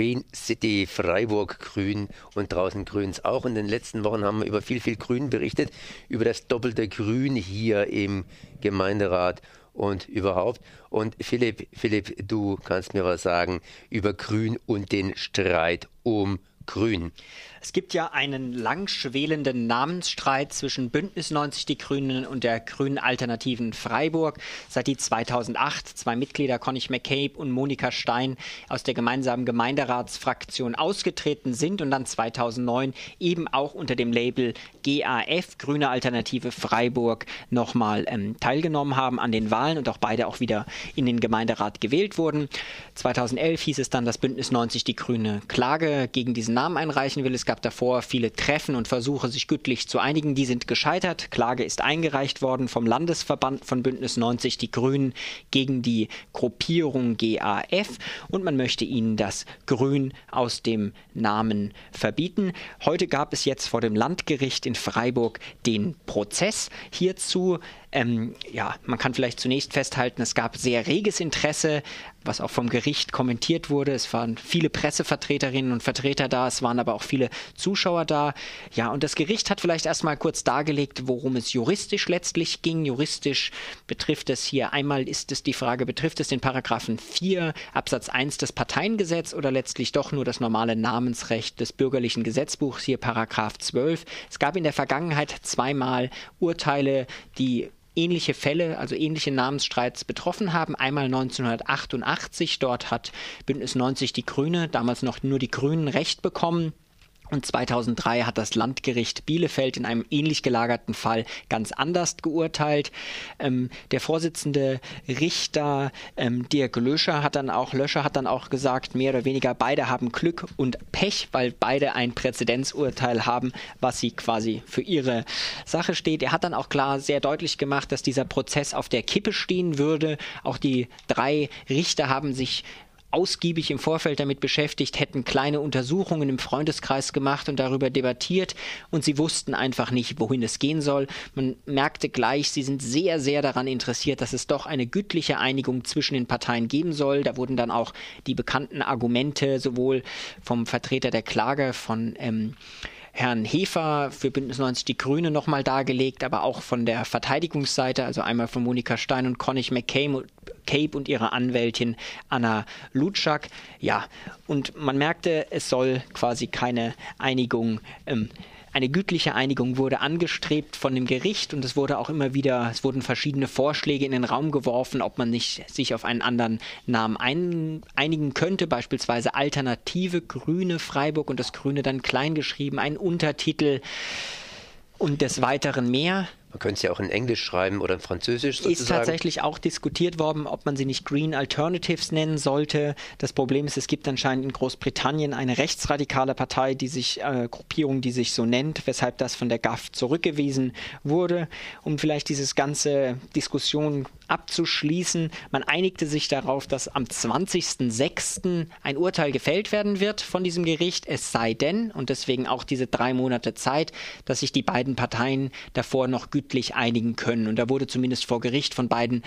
Green City Freiburg grün und draußen grüns auch. In den letzten Wochen haben wir über viel, viel Grün berichtet, über das doppelte Grün hier im Gemeinderat und überhaupt. Und Philipp, Philipp, du kannst mir was sagen über Grün und den Streit um Grün. Es gibt ja einen langschwelenden Namensstreit zwischen Bündnis 90 Die Grünen und der Grünen Alternativen Freiburg. Seit die 2008 zwei Mitglieder Conny McCabe und Monika Stein aus der gemeinsamen Gemeinderatsfraktion ausgetreten sind und dann 2009 eben auch unter dem Label GAF, Grüne Alternative Freiburg, nochmal ähm, teilgenommen haben an den Wahlen und auch beide auch wieder in den Gemeinderat gewählt wurden. 2011 hieß es dann, dass Bündnis 90 Die Grüne Klage gegen diesen Namen einreichen will. Es gab davor viele Treffen und Versuche, sich gütlich zu einigen. Die sind gescheitert. Klage ist eingereicht worden vom Landesverband von Bündnis 90 Die Grünen gegen die Gruppierung GAF und man möchte ihnen das Grün aus dem Namen verbieten. Heute gab es jetzt vor dem Landgericht in Freiburg den Prozess hierzu. Ähm, ja, man kann vielleicht zunächst festhalten, es gab sehr reges Interesse, was auch vom Gericht kommentiert wurde. Es waren viele Pressevertreterinnen und Vertreter da, es waren aber auch viele Zuschauer da. Ja, und das Gericht hat vielleicht erstmal kurz dargelegt, worum es juristisch letztlich ging. Juristisch betrifft es hier einmal ist es die Frage, betrifft es den Paragraphen 4 Absatz 1 des Parteiengesetz oder letztlich doch nur das normale Namensrecht des bürgerlichen Gesetzbuchs, hier Paragraph 12. Es gab in der Vergangenheit zweimal Urteile, die ähnliche Fälle, also ähnliche Namensstreits betroffen haben. Einmal 1988, dort hat Bündnis 90 die Grüne, damals noch nur die Grünen, Recht bekommen. Und 2003 hat das Landgericht Bielefeld in einem ähnlich gelagerten Fall ganz anders geurteilt. Ähm, der Vorsitzende Richter ähm, Dirk Löscher hat dann auch Löscher hat dann auch gesagt, mehr oder weniger beide haben Glück und Pech, weil beide ein Präzedenzurteil haben, was sie quasi für ihre Sache steht. Er hat dann auch klar sehr deutlich gemacht, dass dieser Prozess auf der Kippe stehen würde. Auch die drei Richter haben sich ausgiebig im Vorfeld damit beschäftigt, hätten kleine Untersuchungen im Freundeskreis gemacht und darüber debattiert und sie wussten einfach nicht, wohin es gehen soll. Man merkte gleich, sie sind sehr, sehr daran interessiert, dass es doch eine gütliche Einigung zwischen den Parteien geben soll. Da wurden dann auch die bekannten Argumente sowohl vom Vertreter der Klage von ähm, Herrn Hefer für Bündnis 90 Die Grüne nochmal dargelegt, aber auch von der Verteidigungsseite, also einmal von Monika Stein und Conny McCabe und ihrer Anwältin Anna Lutschak. Ja, und man merkte, es soll quasi keine Einigung ähm, eine gütliche Einigung wurde angestrebt von dem Gericht und es wurde auch immer wieder, es wurden verschiedene Vorschläge in den Raum geworfen, ob man nicht sich auf einen anderen Namen ein, einigen könnte, beispielsweise Alternative Grüne Freiburg und das Grüne dann klein geschrieben, ein Untertitel und des Weiteren mehr. Man könnte es ja auch in Englisch schreiben oder in Französisch sozusagen. Ist tatsächlich auch diskutiert worden, ob man sie nicht Green Alternatives nennen sollte. Das Problem ist, es gibt anscheinend in Großbritannien eine rechtsradikale Partei, die sich, äh, Gruppierung, die sich so nennt, weshalb das von der GAF zurückgewiesen wurde. Um vielleicht dieses ganze Diskussion abzuschließen. Man einigte sich darauf, dass am 20.06. ein Urteil gefällt werden wird von diesem Gericht, es sei denn, und deswegen auch diese drei Monate Zeit, dass sich die beiden Parteien davor noch gütlich einigen können. Und da wurde zumindest vor Gericht von beiden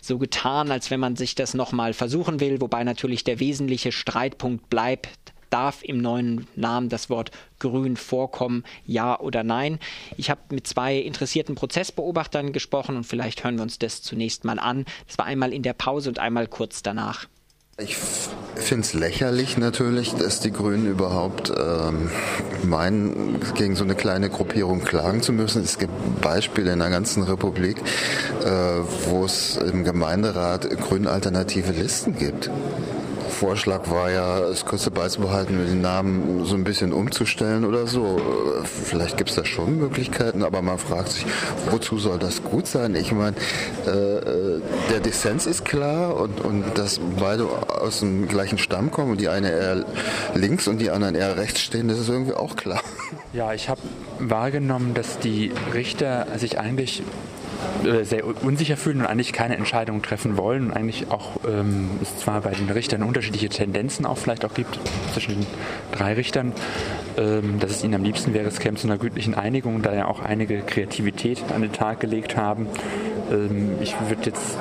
so getan, als wenn man sich das nochmal versuchen will, wobei natürlich der wesentliche Streitpunkt bleibt, darf im neuen Namen das Wort grün vorkommen, ja oder nein. Ich habe mit zwei interessierten Prozessbeobachtern gesprochen und vielleicht hören wir uns das zunächst mal an. Das war einmal in der Pause und einmal kurz danach. Ich finde es lächerlich natürlich, dass die Grünen überhaupt ähm, meinen, gegen so eine kleine Gruppierung klagen zu müssen. Es gibt Beispiele in der ganzen Republik, äh, wo es im Gemeinderat grün alternative Listen gibt. Vorschlag war ja, es kürzer beizubehalten, den Namen so ein bisschen umzustellen oder so. Vielleicht gibt es da schon Möglichkeiten, aber man fragt sich, wozu soll das gut sein? Ich meine, äh, äh, der Dissens ist klar und, und dass beide aus dem gleichen Stamm kommen und die eine eher links und die anderen eher rechts stehen, das ist irgendwie auch klar. Ja, ich habe wahrgenommen, dass die Richter sich eigentlich äh, sehr unsicher fühlen und eigentlich keine Entscheidung treffen wollen. Und eigentlich auch ähm, es zwar bei den Richtern unterschiedliche Tendenzen auch vielleicht auch gibt zwischen den drei Richtern, ähm, dass es ihnen am liebsten wäre, es käme zu einer gütlichen Einigung, da ja auch einige Kreativität an den Tag gelegt haben. Ähm, ich würde jetzt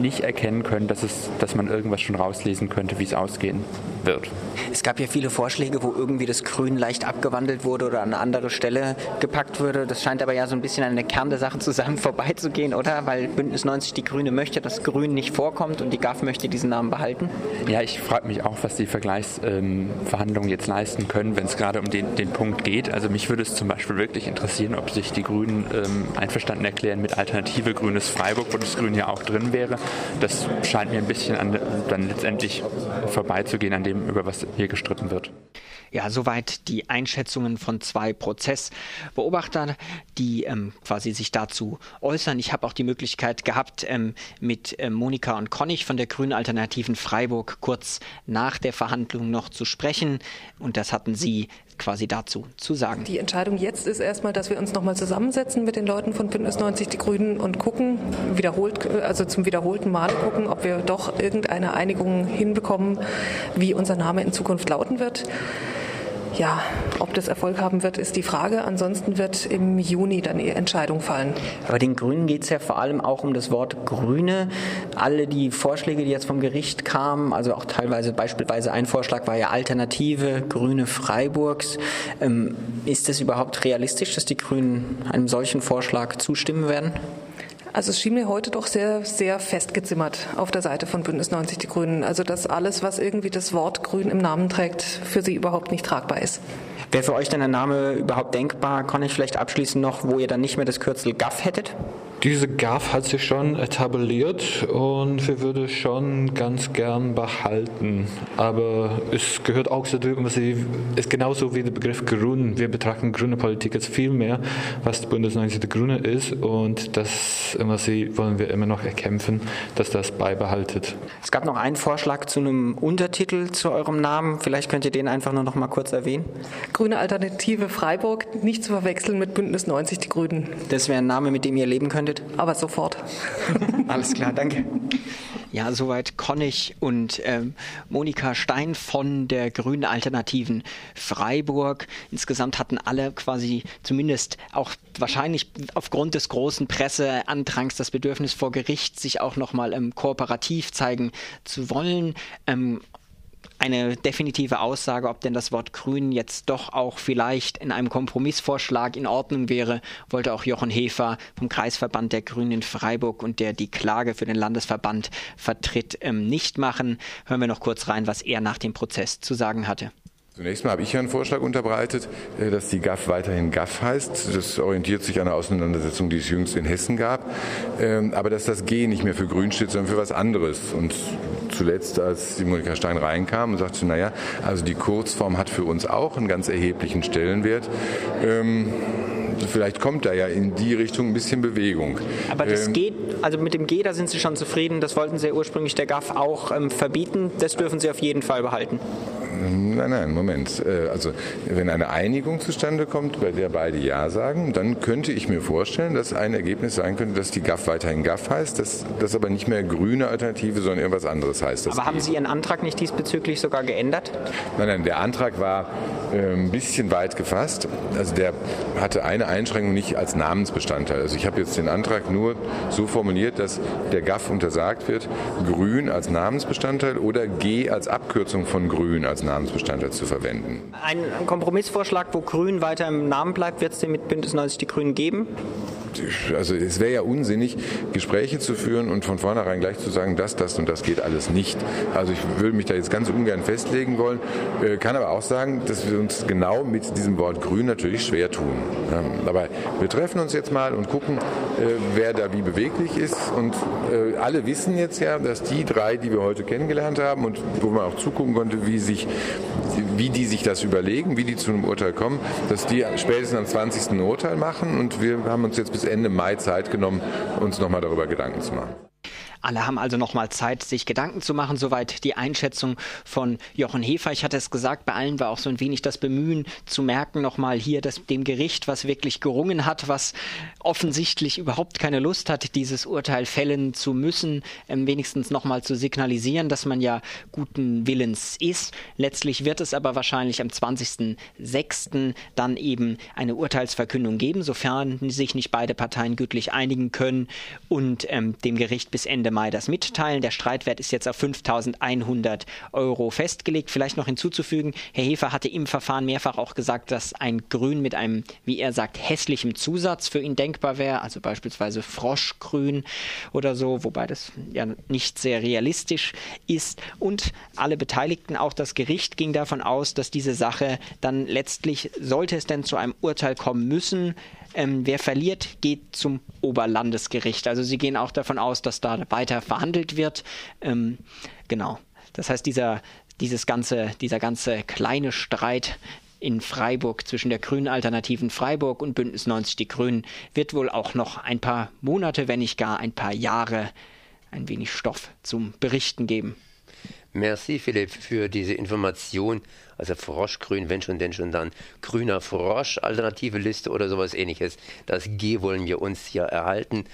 nicht erkennen können, dass, es, dass man irgendwas schon rauslesen könnte, wie es ausgehen wird. Es gab ja viele Vorschläge, wo irgendwie das Grün leicht abgewandelt wurde oder an eine andere Stelle gepackt wurde. Das scheint aber ja so ein bisschen an der Kern der Sache zusammen vorbeizugehen, oder? Weil Bündnis 90 die Grüne möchte, dass Grün nicht vorkommt und die GAF möchte diesen Namen behalten. Ja, ich frage mich auch, was die Vergleichsverhandlungen ähm, jetzt leisten können, wenn es gerade um den, den Punkt geht. Also mich würde es zum Beispiel wirklich interessieren, ob sich die Grünen ähm, einverstanden erklären mit Alternative Grünes Freiburg, wo das Grün ja auch drin wäre. Das scheint mir ein bisschen an, dann letztendlich vorbeizugehen an dem, über was hier gestritten wird. Ja, soweit die Einschätzungen von zwei Prozessbeobachtern, die ähm, quasi sich dazu äußern. Ich habe auch die Möglichkeit gehabt, ähm, mit ähm, Monika und Konnig von der Grünen Alternativen Freiburg kurz nach der Verhandlung noch zu sprechen. Und das hatten sie quasi dazu zu sagen. Die Entscheidung jetzt ist erstmal, dass wir uns nochmal zusammensetzen mit den Leuten von Bündnis 90 Die Grünen und gucken, wiederholt, also zum wiederholten Mal gucken, ob wir doch irgendeine Einigung hinbekommen, wie unser Name in Zukunft lauten wird. Ja, ob das Erfolg haben wird, ist die Frage. Ansonsten wird im Juni dann die Entscheidung fallen. Aber den Grünen geht es ja vor allem auch um das Wort Grüne. Alle die Vorschläge, die jetzt vom Gericht kamen, also auch teilweise beispielsweise ein Vorschlag war ja Alternative Grüne Freiburgs. Ähm, ist es überhaupt realistisch, dass die Grünen einem solchen Vorschlag zustimmen werden? Also es schien mir heute doch sehr, sehr festgezimmert auf der Seite von Bündnis 90 Die Grünen. Also dass alles, was irgendwie das Wort Grün im Namen trägt, für sie überhaupt nicht tragbar ist. Wäre für euch denn der Name überhaupt denkbar? Kann ich vielleicht abschließen noch, wo ihr dann nicht mehr das Kürzel GAF hättet? Diese GAF hat sich schon etabliert und wir würden schon ganz gern behalten. Aber es gehört auch dazu, ist genauso wie der Begriff Grün. Wir betrachten grüne Politik jetzt viel mehr, was die Bündnis 90 der Grüne ist und das wollen wir immer noch erkämpfen, dass das beibehaltet. Es gab noch einen Vorschlag zu einem Untertitel zu eurem Namen. Vielleicht könnt ihr den einfach nur noch mal kurz erwähnen. Grüne Alternative Freiburg, nicht zu verwechseln mit Bündnis 90 Die Grünen. Das wäre ein Name, mit dem ihr leben könntet wird, aber sofort. Alles klar, danke. Ja, soweit Konnig und ähm, Monika Stein von der Grünen Alternativen Freiburg. Insgesamt hatten alle quasi zumindest auch wahrscheinlich aufgrund des großen Presseantrangs das Bedürfnis vor Gericht, sich auch nochmal ähm, kooperativ zeigen zu wollen. Ähm, eine definitive Aussage, ob denn das Wort Grün jetzt doch auch vielleicht in einem Kompromissvorschlag in Ordnung wäre, wollte auch Jochen Hefer vom Kreisverband der Grünen in Freiburg und der die Klage für den Landesverband vertritt, ähm, nicht machen. Hören wir noch kurz rein, was er nach dem Prozess zu sagen hatte. Zunächst mal habe ich einen Vorschlag unterbreitet, äh, dass die GAF weiterhin GAF heißt. Das orientiert sich an der Auseinandersetzung, die es jüngst in Hessen gab. Ähm, aber dass das G nicht mehr für Grün steht, sondern für was anderes. Und zuletzt, als die Monika Stein reinkam und sagte, naja, also die Kurzform hat für uns auch einen ganz erheblichen Stellenwert. Ähm, vielleicht kommt da ja in die Richtung ein bisschen Bewegung. Aber das ähm, geht, also mit dem G, da sind Sie schon zufrieden. Das wollten Sie ja ursprünglich der GAF auch ähm, verbieten. Das dürfen Sie auf jeden Fall behalten. Nein, nein, Moment. Äh, also wenn eine Einigung zustande kommt, bei der beide Ja sagen, dann könnte ich mir vorstellen, dass ein Ergebnis sein könnte, dass die GAF weiterhin GAF heißt, dass das aber nicht mehr grüne Alternative, sondern irgendwas anderes heißt. aber haben Sie Ihren Antrag nicht diesbezüglich sogar geändert? Nein, nein, der Antrag war äh, ein bisschen weit gefasst. Also der hatte eine Einschränkung nicht als Namensbestandteil. Also ich habe jetzt den Antrag nur so formuliert, dass der GAF untersagt wird, grün als Namensbestandteil oder G als Abkürzung von grün als Namensbestandteil zu verwenden. Ein Kompromissvorschlag, wo Grün weiter im Namen bleibt, wird es den mit Bündnis 90 Die Grünen geben? Also es wäre ja unsinnig, Gespräche zu führen und von vornherein gleich zu sagen, das, das und das geht alles nicht. Also ich würde mich da jetzt ganz ungern festlegen wollen, äh, kann aber auch sagen, dass wir uns genau mit diesem Wort grün natürlich schwer tun. Aber wir treffen uns jetzt mal und gucken, äh, wer da wie beweglich ist und äh, alle wissen jetzt ja, dass die drei, die wir heute kennengelernt haben und wo man auch zugucken konnte, wie sich wie die sich das überlegen, wie die zu einem Urteil kommen, dass die spätestens am 20. ein Urteil machen und wir haben uns jetzt bis Ende Mai Zeit genommen, uns nochmal darüber Gedanken zu machen. Alle haben also nochmal Zeit, sich Gedanken zu machen. Soweit die Einschätzung von Jochen Hefer. Ich hatte es gesagt, bei allen war auch so ein wenig das Bemühen zu merken, nochmal hier dass dem Gericht, was wirklich gerungen hat, was offensichtlich überhaupt keine Lust hat, dieses Urteil fällen zu müssen, ähm, wenigstens nochmal zu signalisieren, dass man ja guten Willens ist. Letztlich wird es aber wahrscheinlich am 20.06. dann eben eine Urteilsverkündung geben, sofern sich nicht beide Parteien gütlich einigen können und ähm, dem Gericht bis Ende Mai das mitteilen. Der Streitwert ist jetzt auf 5100 Euro festgelegt. Vielleicht noch hinzuzufügen, Herr Hefer hatte im Verfahren mehrfach auch gesagt, dass ein Grün mit einem, wie er sagt, hässlichem Zusatz für ihn denkbar wäre, also beispielsweise Froschgrün oder so, wobei das ja nicht sehr realistisch ist. Und alle Beteiligten, auch das Gericht, ging davon aus, dass diese Sache dann letztlich, sollte es denn zu einem Urteil kommen müssen, ähm, wer verliert, geht zum Oberlandesgericht. Also sie gehen auch davon aus, dass da weiter verhandelt wird. Ähm, genau. Das heißt, dieser, dieses ganze, dieser ganze kleine Streit in Freiburg zwischen der Grünen Alternativen Freiburg und Bündnis 90 Die Grünen wird wohl auch noch ein paar Monate, wenn nicht gar ein paar Jahre ein wenig Stoff zum Berichten geben. Merci, Philipp, für diese Information. Also Froschgrün, wenn schon, denn schon dann. Grüner Frosch, alternative Liste oder sowas ähnliches. Das G wollen wir uns hier erhalten.